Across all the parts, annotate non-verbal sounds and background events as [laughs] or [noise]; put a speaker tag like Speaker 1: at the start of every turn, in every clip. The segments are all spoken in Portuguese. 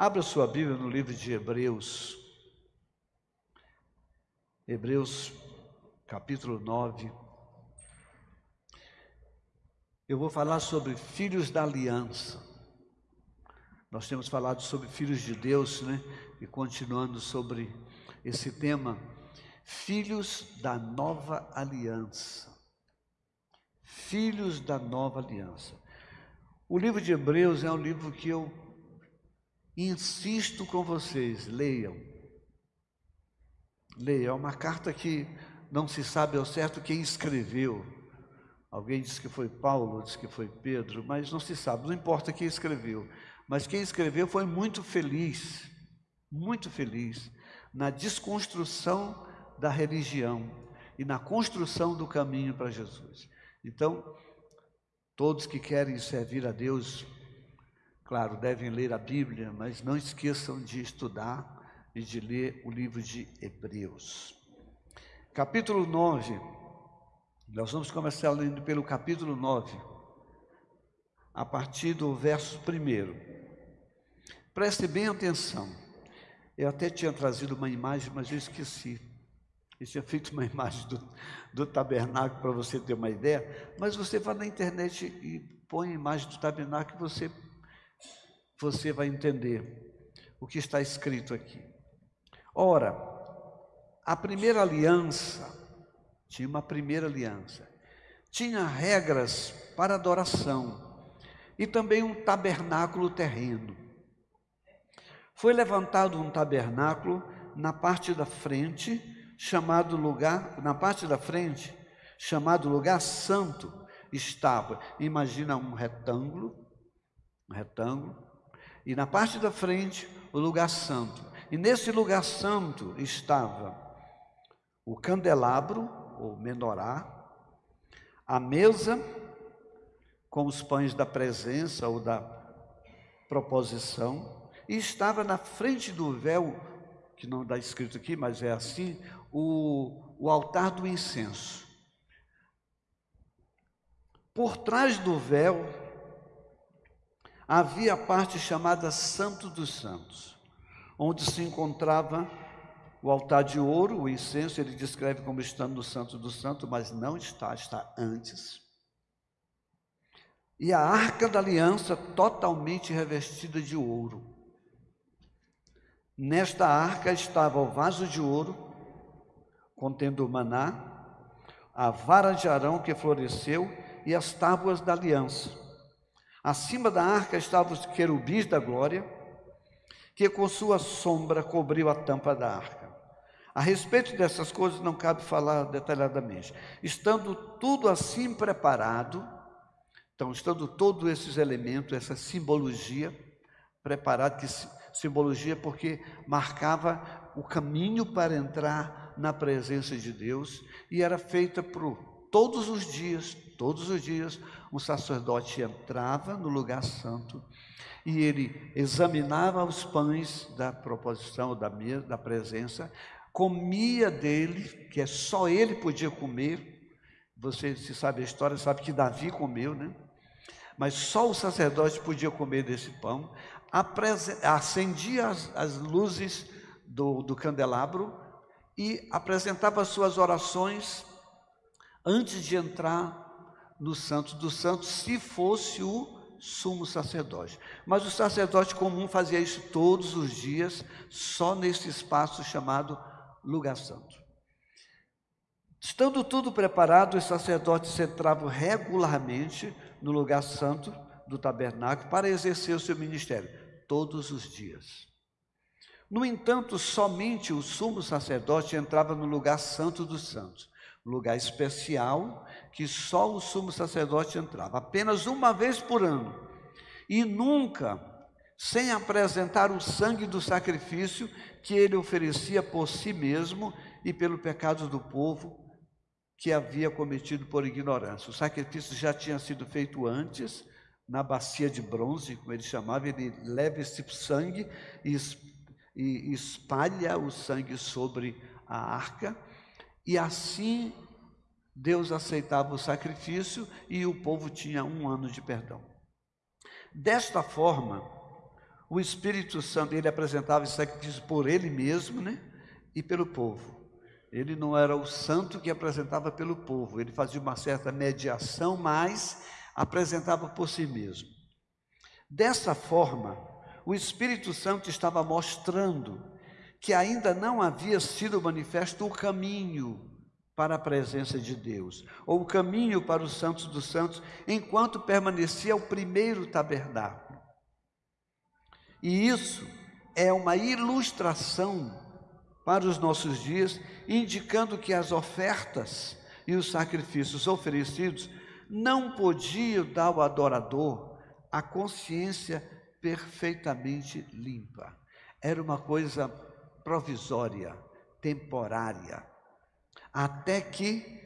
Speaker 1: Abra sua Bíblia no livro de Hebreus. Hebreus, capítulo 9. Eu vou falar sobre filhos da aliança. Nós temos falado sobre filhos de Deus, né? E continuando sobre esse tema, filhos da nova aliança. Filhos da nova aliança. O livro de Hebreus é um livro que eu insisto com vocês, leiam. Leiam, é uma carta que não se sabe ao certo quem escreveu. Alguém diz que foi Paulo, diz que foi Pedro, mas não se sabe, não importa quem escreveu. Mas quem escreveu foi muito feliz, muito feliz na desconstrução da religião e na construção do caminho para Jesus. Então, todos que querem servir a Deus, claro, devem ler a Bíblia, mas não esqueçam de estudar e de ler o livro de Hebreus. Capítulo 9, nós vamos começar lendo pelo capítulo 9, a partir do verso 1. Preste bem atenção. Eu até tinha trazido uma imagem, mas eu esqueci. Eu tinha feito uma [laughs] imagem do, do tabernáculo para você ter uma ideia, mas você vai na internet e põe a imagem do tabernáculo e você, você vai entender o que está escrito aqui. Ora, a primeira aliança, tinha uma primeira aliança, tinha regras para adoração e também um tabernáculo terreno. Foi levantado um tabernáculo na parte da frente, chamado lugar, na parte da frente, chamado lugar santo, estava, imagina um retângulo, um retângulo, e na parte da frente o lugar santo. E nesse lugar santo estava o candelabro, ou menorá, a mesa com os pães da presença ou da proposição, e estava na frente do véu, que não está escrito aqui, mas é assim, o, o altar do incenso. Por trás do véu havia a parte chamada Santo dos Santos, onde se encontrava o altar de ouro, o incenso, ele descreve como estando no Santo dos Santos, mas não está, está antes. E a arca da aliança totalmente revestida de ouro. Nesta arca estava o vaso de ouro, contendo o maná, a vara de Arão que floresceu e as tábuas da aliança. Acima da arca estavam os querubins da glória, que com sua sombra cobriu a tampa da arca. A respeito dessas coisas não cabe falar detalhadamente. Estando tudo assim preparado, então, estando todos esses elementos, essa simbologia preparada, que simbologia porque marcava o caminho para entrar na presença de Deus e era feita por todos os dias, todos os dias, um sacerdote entrava no lugar santo e ele examinava os pães da proposição, da, da presença, comia dele, que é só ele podia comer. Você, se sabe a história, sabe que Davi comeu, né? Mas só o sacerdote podia comer desse pão acendia as, as luzes do, do candelabro e apresentava suas orações antes de entrar no Santo dos Santos, se fosse o sumo sacerdote. Mas o sacerdote comum fazia isso todos os dias, só nesse espaço chamado lugar santo. Estando tudo preparado, os sacerdotes entravam regularmente no lugar santo do tabernáculo para exercer o seu ministério, todos os dias. No entanto, somente o sumo sacerdote entrava no lugar santo dos santos, lugar especial que só o sumo sacerdote entrava, apenas uma vez por ano, e nunca sem apresentar o sangue do sacrifício que ele oferecia por si mesmo e pelo pecado do povo que havia cometido por ignorância. O sacrifício já tinha sido feito antes, na bacia de bronze, como ele chamava, ele leva esse sangue e, espalha o sangue sobre a arca, e assim Deus aceitava o sacrifício e o povo tinha um ano de perdão. Desta forma, o Espírito Santo, ele apresentava isso sacrifício por ele mesmo, né? E pelo povo. Ele não era o santo que apresentava pelo povo, ele fazia uma certa mediação, mas apresentava por si mesmo. Dessa forma, o Espírito Santo estava mostrando que ainda não havia sido manifesto o caminho para a presença de Deus, ou o caminho para os santos dos santos, enquanto permanecia o primeiro tabernáculo. E isso é uma ilustração para os nossos dias, indicando que as ofertas e os sacrifícios oferecidos não podiam dar ao adorador a consciência perfeitamente limpa. Era uma coisa provisória, temporária, até que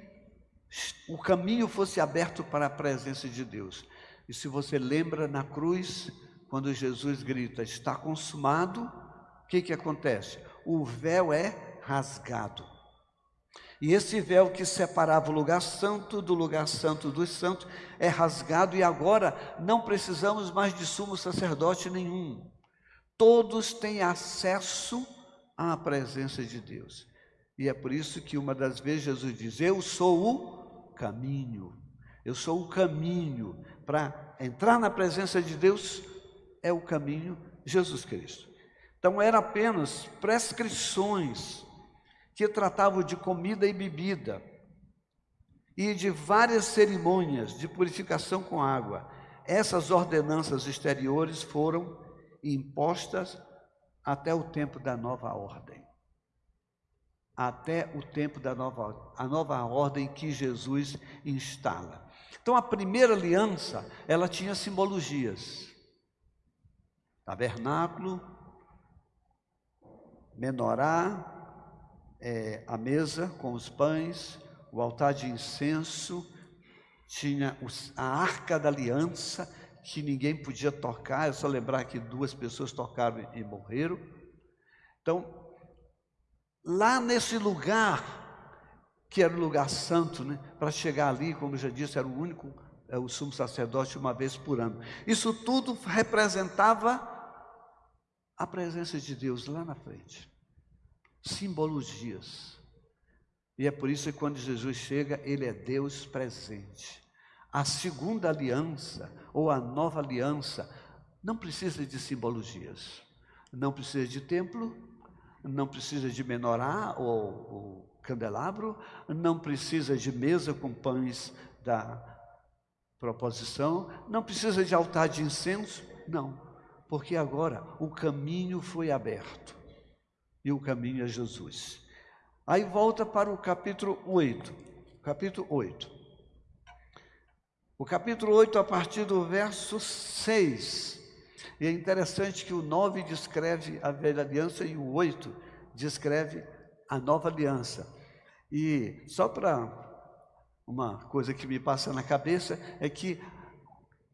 Speaker 1: o caminho fosse aberto para a presença de Deus. E se você lembra na cruz, quando Jesus grita, está consumado, o que, que acontece? O véu é rasgado. E esse véu que separava o lugar santo do lugar santo dos santos é rasgado, e agora não precisamos mais de sumo sacerdote nenhum. Todos têm acesso à presença de Deus. E é por isso que uma das vezes Jesus diz: Eu sou o caminho. Eu sou o caminho para entrar na presença de Deus é o caminho Jesus Cristo. Então eram apenas prescrições que tratavam de comida e bebida e de várias cerimônias de purificação com água. Essas ordenanças exteriores foram impostas até o tempo da nova ordem. Até o tempo da nova, a nova ordem que Jesus instala. Então a primeira aliança, ela tinha simbologias. Tabernáculo, menorá, é, a mesa com os pães, o altar de incenso, tinha os, a arca da aliança, que ninguém podia tocar, é só lembrar que duas pessoas tocaram e morreram. Então, lá nesse lugar, que era o lugar santo, né, para chegar ali, como eu já disse, era o único, é, o sumo sacerdote uma vez por ano. Isso tudo representava a presença de Deus lá na frente simbologias. E é por isso que quando Jesus chega, ele é Deus presente. A segunda aliança, ou a nova aliança, não precisa de simbologias. Não precisa de templo, não precisa de menorá ou, ou candelabro, não precisa de mesa com pães da proposição, não precisa de altar de incenso, não, porque agora o caminho foi aberto e o caminho é Jesus. Aí volta para o capítulo 8. Capítulo 8. O capítulo 8, a partir do verso 6. E é interessante que o 9 descreve a velha aliança e o 8 descreve a nova aliança. E só para uma coisa que me passa na cabeça é que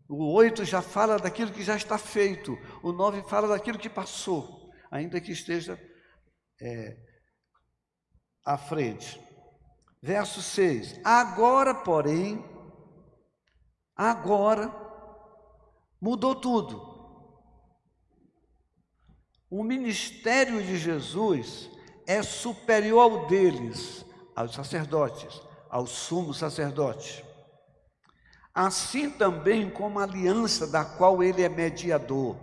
Speaker 1: o 8 já fala daquilo que já está feito, o 9 fala daquilo que passou, ainda que esteja é, à frente. Verso 6: Agora, porém, agora mudou tudo. O ministério de Jesus é superior ao deles, aos sacerdotes, ao sumo sacerdote. Assim também como a aliança da qual ele é mediador.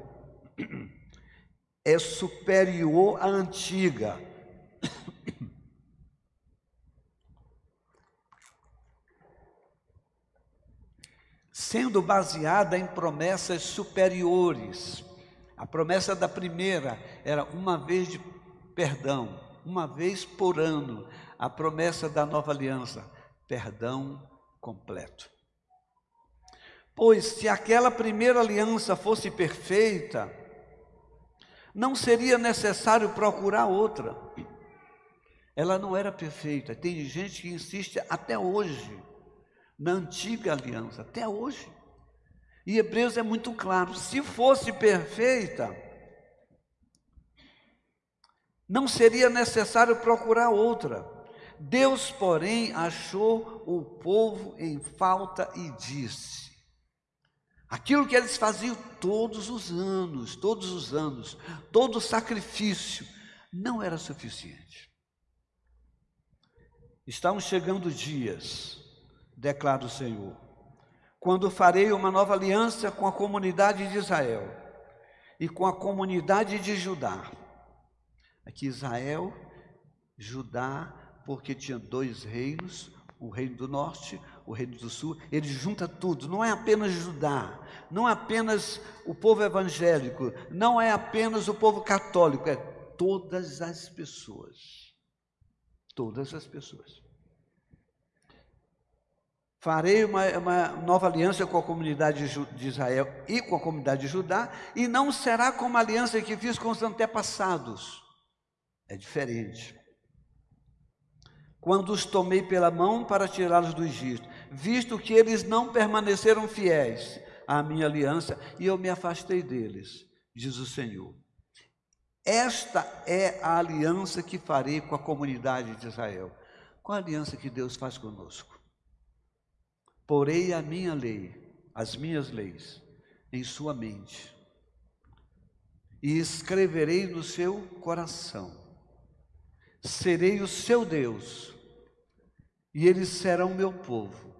Speaker 1: [clears throat] é superior à antiga. Sendo baseada em promessas superiores. A promessa da primeira era uma vez de perdão, uma vez por ano. A promessa da nova aliança, perdão completo. Pois se aquela primeira aliança fosse perfeita, não seria necessário procurar outra. Ela não era perfeita. Tem gente que insiste até hoje na antiga aliança, até hoje. E Hebreus é muito claro: se fosse perfeita, não seria necessário procurar outra. Deus, porém, achou o povo em falta e disse: Aquilo que eles faziam todos os anos, todos os anos, todo sacrifício, não era suficiente. Estão chegando dias, declara o Senhor, quando farei uma nova aliança com a comunidade de Israel e com a comunidade de Judá. Aqui Israel, Judá, porque tinha dois reinos, o reino do norte, o reino do sul, ele junta tudo, não é apenas Judá, não é apenas o povo evangélico, não é apenas o povo católico, é todas as pessoas. Todas as pessoas. Farei uma, uma, nova aliança com a comunidade de Israel e com a comunidade de Judá, e não será como a aliança que fiz com os antepassados. É diferente quando os tomei pela mão para tirá-los do Egito, visto que eles não permaneceram fiéis à minha aliança e eu me afastei deles, diz o Senhor. Esta é a aliança que farei com a comunidade de Israel. Qual a aliança que Deus faz conosco? Porei a minha lei, as minhas leis, em sua mente, e escreverei no seu coração. Serei o seu Deus, e eles serão meu povo.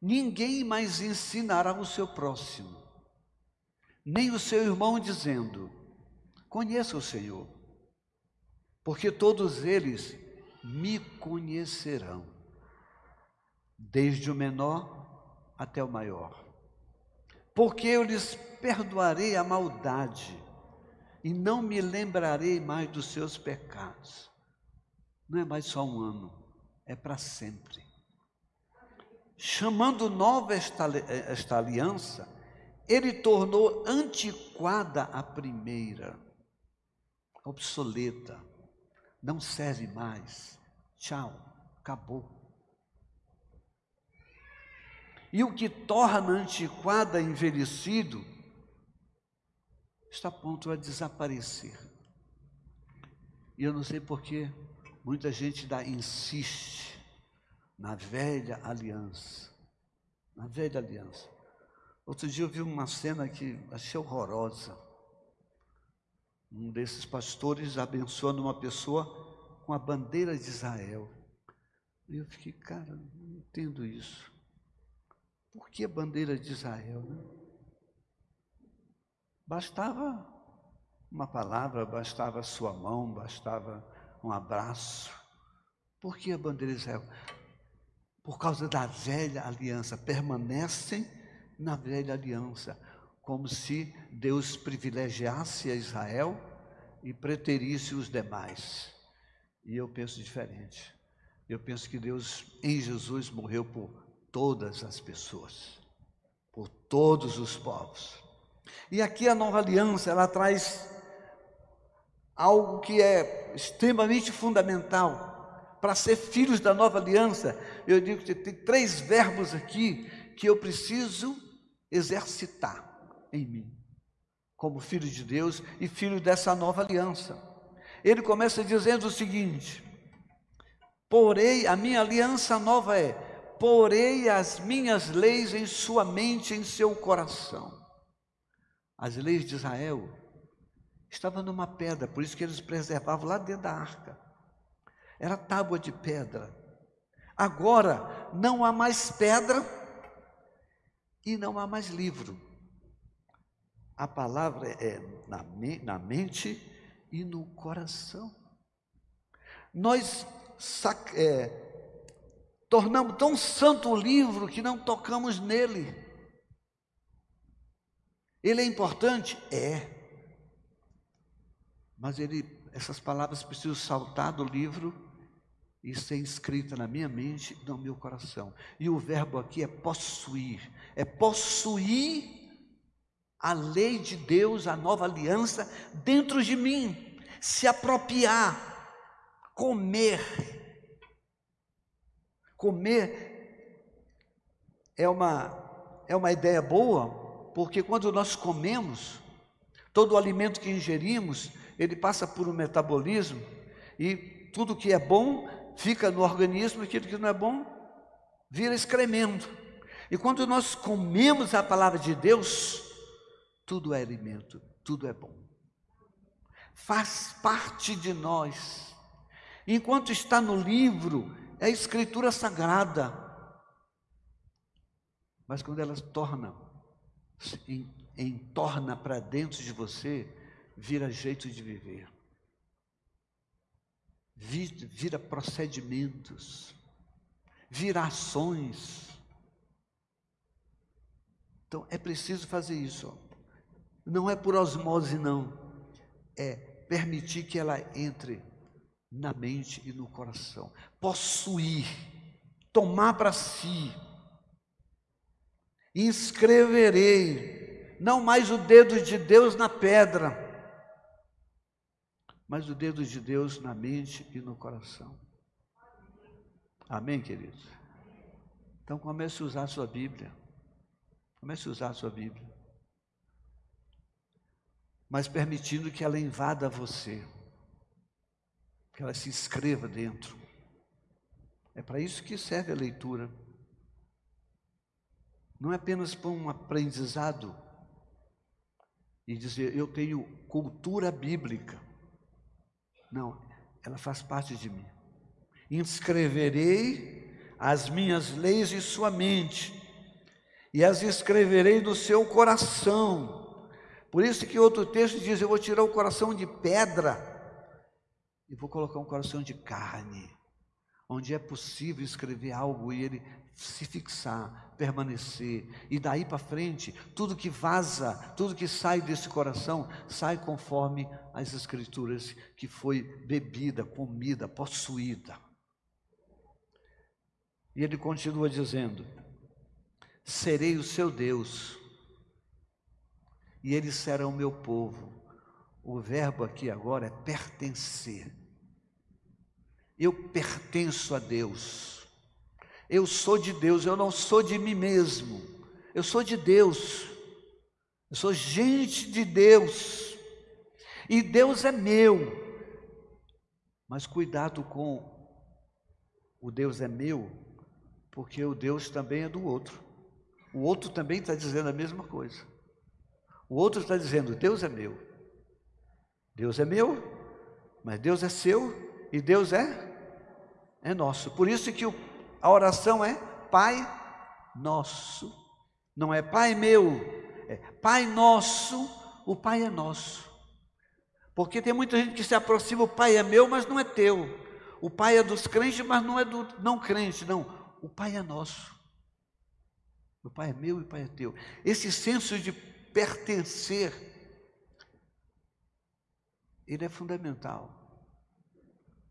Speaker 1: Ninguém mais ensinará o seu próximo, nem o seu irmão, dizendo: Conheça o Senhor, porque todos eles me conhecerão, desde o menor até o maior. Porque eu lhes perdoarei a maldade e não me lembrarei mais dos seus pecados. Não é mais só um ano, é para sempre. Chamando nova esta, esta aliança, ele tornou antiquada a primeira, obsoleta, não serve mais. Tchau, acabou. E o que torna antiquada envelhecido está a ponto a desaparecer. E eu não sei porquê, Muita gente dá, insiste na velha aliança. Na velha aliança. Outro dia eu vi uma cena que achei horrorosa. Um desses pastores abençoando uma pessoa com a bandeira de Israel. E eu fiquei, cara, não entendo isso. Por que a bandeira de Israel? Né? Bastava uma palavra, bastava a sua mão, bastava um abraço. Por que a bandeira de Israel? Por causa da velha aliança, permanecem na velha aliança, como se Deus privilegiasse a Israel e preterisse os demais. E eu penso diferente. Eu penso que Deus em Jesus morreu por todas as pessoas, por todos os povos. E aqui a nova aliança, ela traz algo que é extremamente fundamental para ser filhos da nova aliança. Eu digo que tem três verbos aqui que eu preciso exercitar em mim, como filho de Deus e filho dessa nova aliança. Ele começa dizendo o seguinte: Porei, a minha aliança nova é: porei as minhas leis em sua mente, em seu coração. As leis de Israel estava numa pedra, por isso que eles preservavam lá dentro da arca. Era tábua de pedra. Agora não há mais pedra e não há mais livro. A palavra é na, na mente e no coração. Nós é, tornamos tão santo o livro que não tocamos nele. Ele é importante? É. Mas ele, essas palavras precisam saltar do livro e ser escrita na minha mente e no meu coração. E o verbo aqui é possuir, é possuir a lei de Deus, a nova aliança dentro de mim, se apropriar, comer. Comer é uma é uma ideia boa, porque quando nós comemos, todo o alimento que ingerimos, ele passa por um metabolismo e tudo que é bom fica no organismo, aquilo que não é bom vira excremento. E quando nós comemos a palavra de Deus, tudo é alimento, tudo é bom. Faz parte de nós. Enquanto está no livro, é a escritura sagrada. Mas quando ela torna, em, em torna para dentro de você, vira jeito de viver. Vira procedimentos, vira ações. Então é preciso fazer isso. Não é por osmose, não. É permitir que ela entre na mente e no coração. Possuir, tomar para si. Inscreverei, não mais o dedo de Deus na pedra, mas o dedo de Deus na mente e no coração. Amém, queridos? Então comece a usar a sua Bíblia. Comece a usar a sua Bíblia. Mas permitindo que ela invada você. Que ela se inscreva dentro. É para isso que serve a leitura. Não é apenas para um aprendizado e dizer eu tenho cultura bíblica. Não, ela faz parte de mim. Inscreverei as minhas leis em sua mente e as escreverei no seu coração. Por isso que outro texto diz: Eu vou tirar o coração de pedra e vou colocar um coração de carne, onde é possível escrever algo e ele se fixar, permanecer, e daí para frente, tudo que vaza, tudo que sai desse coração, sai conforme as Escrituras, que foi bebida, comida, possuída. E ele continua dizendo: serei o seu Deus, e eles serão meu povo. O verbo aqui agora é pertencer. Eu pertenço a Deus. Eu sou de Deus, eu não sou de mim mesmo. Eu sou de Deus. Eu sou gente de Deus. E Deus é meu. Mas cuidado com o Deus é meu, porque o Deus também é do outro. O outro também está dizendo a mesma coisa. O outro está dizendo: Deus é meu. Deus é meu, mas Deus é seu e Deus é é nosso. Por isso que a oração é Pai nosso. Não é Pai meu, é Pai nosso. O Pai é nosso. Porque tem muita gente que se aproxima, o Pai é meu, mas não é teu. O Pai é dos crentes, mas não é do não crente, não. O Pai é nosso. O Pai é meu e o Pai é teu. Esse senso de pertencer, ele é fundamental.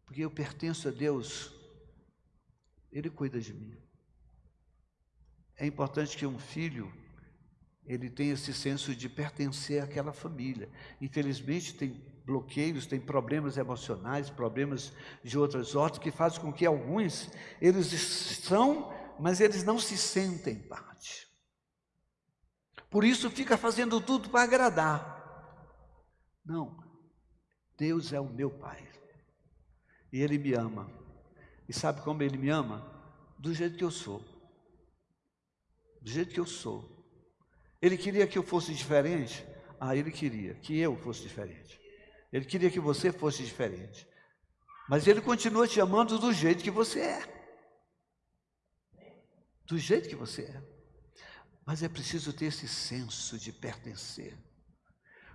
Speaker 1: Porque eu pertenço a Deus, Ele cuida de mim. É importante que um filho ele tenha esse senso de pertencer àquela família. Infelizmente tem bloqueios, tem problemas emocionais, problemas de outras ordens que fazem com que alguns eles são mas eles não se sentem parte. Por isso fica fazendo tudo para agradar. Não, Deus é o meu Pai. E Ele me ama. E sabe como Ele me ama? Do jeito que eu sou. Do jeito que eu sou. Ele queria que eu fosse diferente? Ah, Ele queria que eu fosse diferente. Ele queria que você fosse diferente. Mas Ele continua te amando do jeito que você é do jeito que você é. Mas é preciso ter esse senso de pertencer.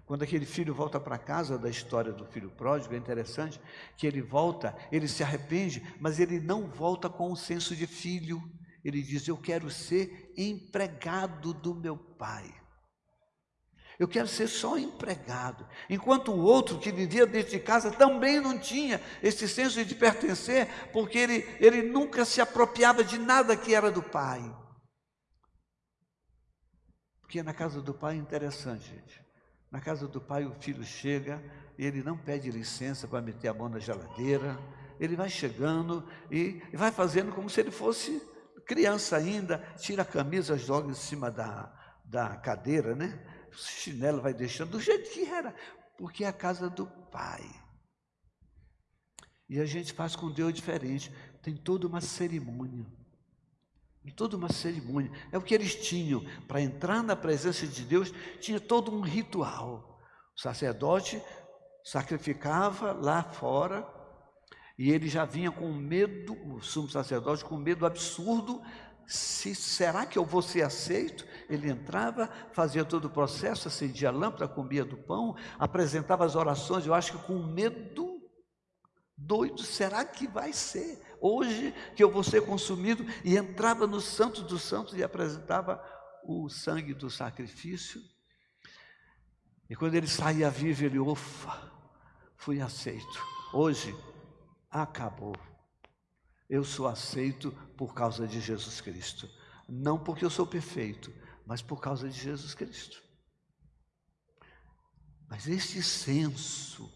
Speaker 1: Quando aquele filho volta para casa da história do filho pródigo, é interessante que ele volta, ele se arrepende, mas ele não volta com o senso de filho. Ele diz: Eu quero ser empregado do meu pai. Eu quero ser só empregado. Enquanto o outro que vivia dentro de casa também não tinha esse senso de pertencer, porque ele, ele nunca se apropriava de nada que era do pai. Porque na casa do pai é interessante, gente. Na casa do pai o filho chega e ele não pede licença para meter a mão na geladeira. Ele vai chegando e, vai fazendo como se ele fosse criança ainda. Tira a camisa, joga em cima da, da cadeira, né? o chinelo vai deixando do jeito que era, porque é a casa do Pai. E a gente faz com Deus diferente, tem toda uma cerimônia. Toda uma cerimônia. É o que eles tinham. Para entrar na presença de Deus, tinha todo um ritual. O sacerdote sacrificava lá fora, e ele já vinha com medo, o sumo sacerdote, com medo absurdo. Se, será que eu vou ser aceito? Ele entrava, fazia todo o processo, acendia a lâmpada, comia do pão, apresentava as orações, eu acho que com medo doido, será que vai ser? Hoje que eu vou ser consumido, e entrava no Santo dos Santos e apresentava o sangue do sacrifício. E quando ele saía vivo, ele, ufa, fui aceito. Hoje, acabou. Eu sou aceito por causa de Jesus Cristo. Não porque eu sou perfeito, mas por causa de Jesus Cristo. Mas este senso,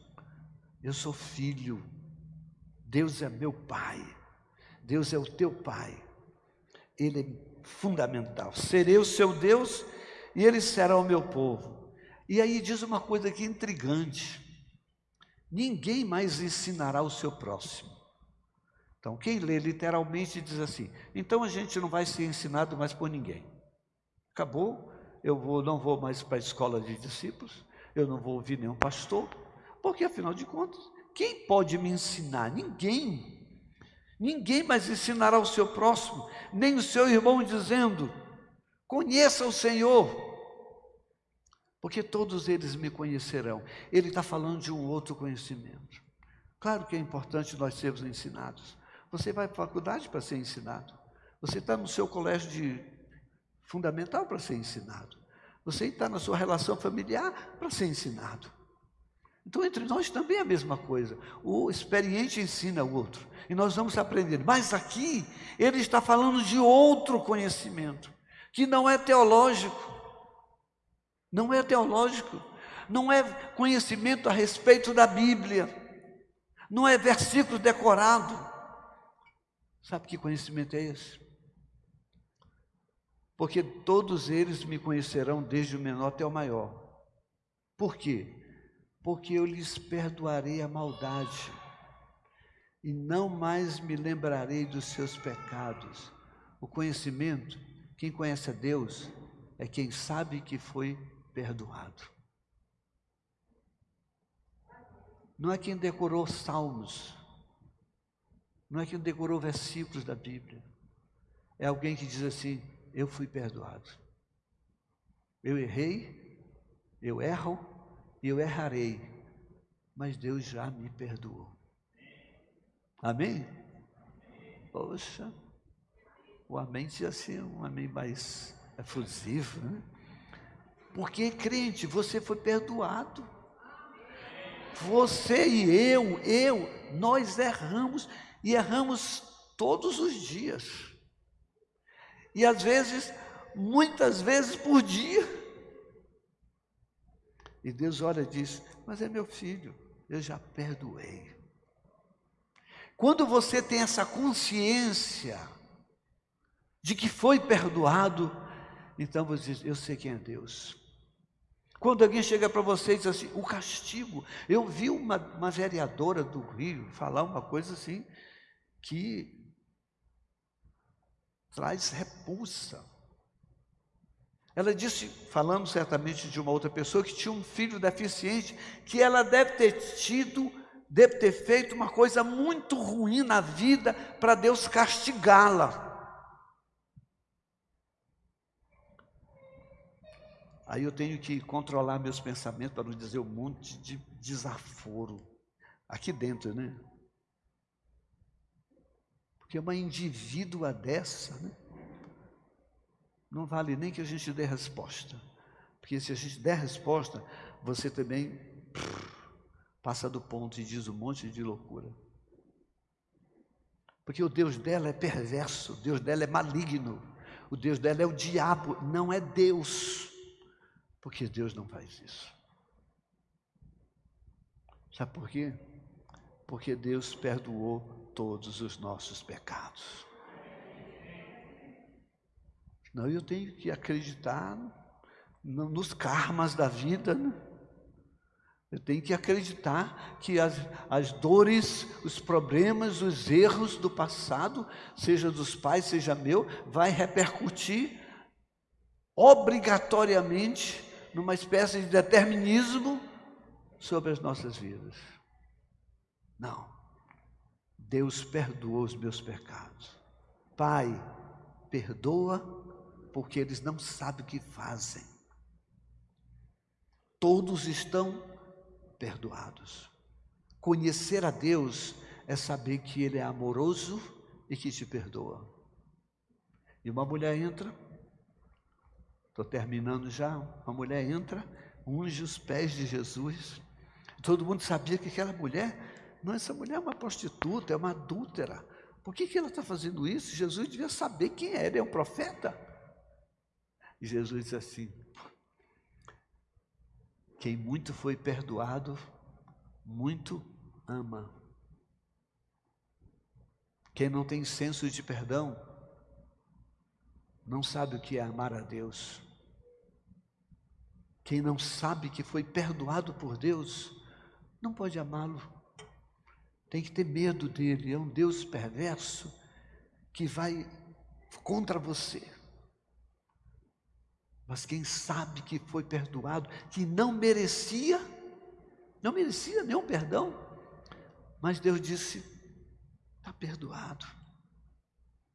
Speaker 1: eu sou filho, Deus é meu Pai, Deus é o teu Pai, Ele é fundamental. Serei o seu Deus e Ele será o meu povo. E aí diz uma coisa aqui intrigante: ninguém mais ensinará o seu próximo. Então, quem lê literalmente diz assim: então a gente não vai ser ensinado mais por ninguém. Acabou, eu vou, não vou mais para a escola de discípulos, eu não vou ouvir nenhum pastor, porque afinal de contas, quem pode me ensinar? Ninguém. Ninguém mais ensinará o seu próximo, nem o seu irmão, dizendo: conheça o Senhor porque todos eles me conhecerão. Ele está falando de um outro conhecimento. Claro que é importante nós sermos ensinados. Você vai para a faculdade para ser ensinado. Você está no seu colégio de fundamental para ser ensinado. Você está na sua relação familiar para ser ensinado. Então, entre nós também é a mesma coisa. O experiente ensina o outro. E nós vamos aprender. Mas aqui, ele está falando de outro conhecimento, que não é teológico não é teológico, não é conhecimento a respeito da Bíblia, não é versículo decorado. Sabe que conhecimento é esse? Porque todos eles me conhecerão desde o menor até o maior. Por quê? Porque eu lhes perdoarei a maldade e não mais me lembrarei dos seus pecados. O conhecimento, quem conhece a Deus, é quem sabe que foi perdoado. Não é quem decorou salmos, não é quem decorou versículos da Bíblia, é alguém que diz assim: Eu fui perdoado. Eu errei, eu erro eu errarei, mas Deus já me perdoou. Amém? Poxa, o amém tinha sido um amém mais efusivo, né? Porque, crente, você foi perdoado. Você e eu, eu, nós erramos e erramos todos os dias. E às vezes, muitas vezes por dia. E Deus olha e diz: Mas é meu filho, eu já perdoei. Quando você tem essa consciência de que foi perdoado, então você diz: Eu sei quem é Deus. Quando alguém chega para você e diz assim, o castigo. Eu vi uma, uma vereadora do Rio falar uma coisa assim que traz repulsa. Ela disse, falando certamente de uma outra pessoa, que tinha um filho deficiente, que ela deve ter tido, deve ter feito uma coisa muito ruim na vida para Deus castigá-la. Aí eu tenho que controlar meus pensamentos para não dizer um monte de desaforo aqui dentro, né? Porque uma indivídua dessa, né? Não vale nem que a gente dê resposta. Porque se a gente der resposta, você também passa do ponto e diz um monte de loucura. Porque o Deus dela é perverso, o Deus dela é maligno, o Deus dela é o diabo, não é Deus. Porque Deus não faz isso. Sabe por quê? Porque Deus perdoou todos os nossos pecados. Não, eu tenho que acreditar nos karmas da vida, né? Eu tenho que acreditar que as, as dores, os problemas, os erros do passado, seja dos pais, seja meu, vai repercutir obrigatoriamente numa espécie de determinismo sobre as nossas vidas. Não. Deus perdoou os meus pecados. Pai, perdoa porque eles não sabem o que fazem. Todos estão perdoados. Conhecer a Deus é saber que Ele é amoroso e que te perdoa. E uma mulher entra, estou terminando já, uma mulher entra, unge os pés de Jesus, todo mundo sabia que aquela mulher, não, essa mulher é uma prostituta, é uma adúltera, por que, que ela está fazendo isso? Jesus devia saber quem ele é um profeta. E Jesus disse assim, quem muito foi perdoado, muito ama. Quem não tem senso de perdão, não sabe o que é amar a Deus. Quem não sabe que foi perdoado por Deus, não pode amá-lo. Tem que ter medo dele. É um Deus perverso que vai contra você. Mas quem sabe que foi perdoado, que não merecia, não merecia nenhum perdão, mas Deus disse: está perdoado.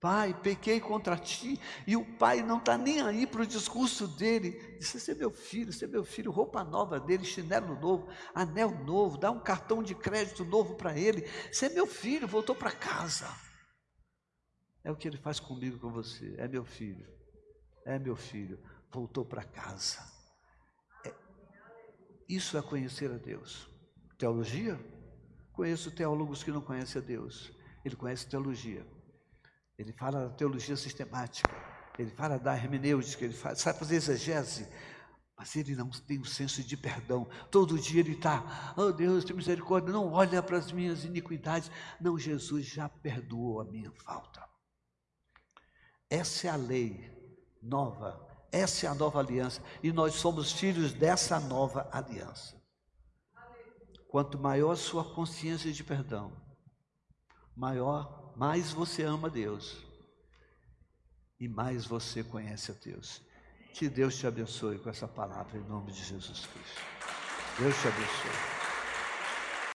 Speaker 1: Pai, pequei contra ti, e o pai não está nem aí para o discurso dele. Disse: Você é meu filho, você é meu filho, roupa nova dele, chinelo novo, anel novo, dá um cartão de crédito novo para ele. Você é meu filho, voltou para casa. É o que ele faz comigo, com você. É meu filho, é meu filho voltou para casa. É, isso é conhecer a Deus. Teologia? Conheço teólogos que não conhecem a Deus. Ele conhece teologia. Ele fala da teologia sistemática. Ele fala da hermenêutica. Ele fala, sabe fazer exegese. Mas ele não tem o um senso de perdão. Todo dia ele está, oh Deus, tem misericórdia, não olha para as minhas iniquidades. Não, Jesus já perdoou a minha falta. Essa é a lei nova essa é a nova aliança e nós somos filhos dessa nova aliança. Quanto maior a sua consciência de perdão, maior, mais você ama Deus e mais você conhece a Deus. Que Deus te abençoe com essa palavra em nome de Jesus Cristo. Deus te abençoe.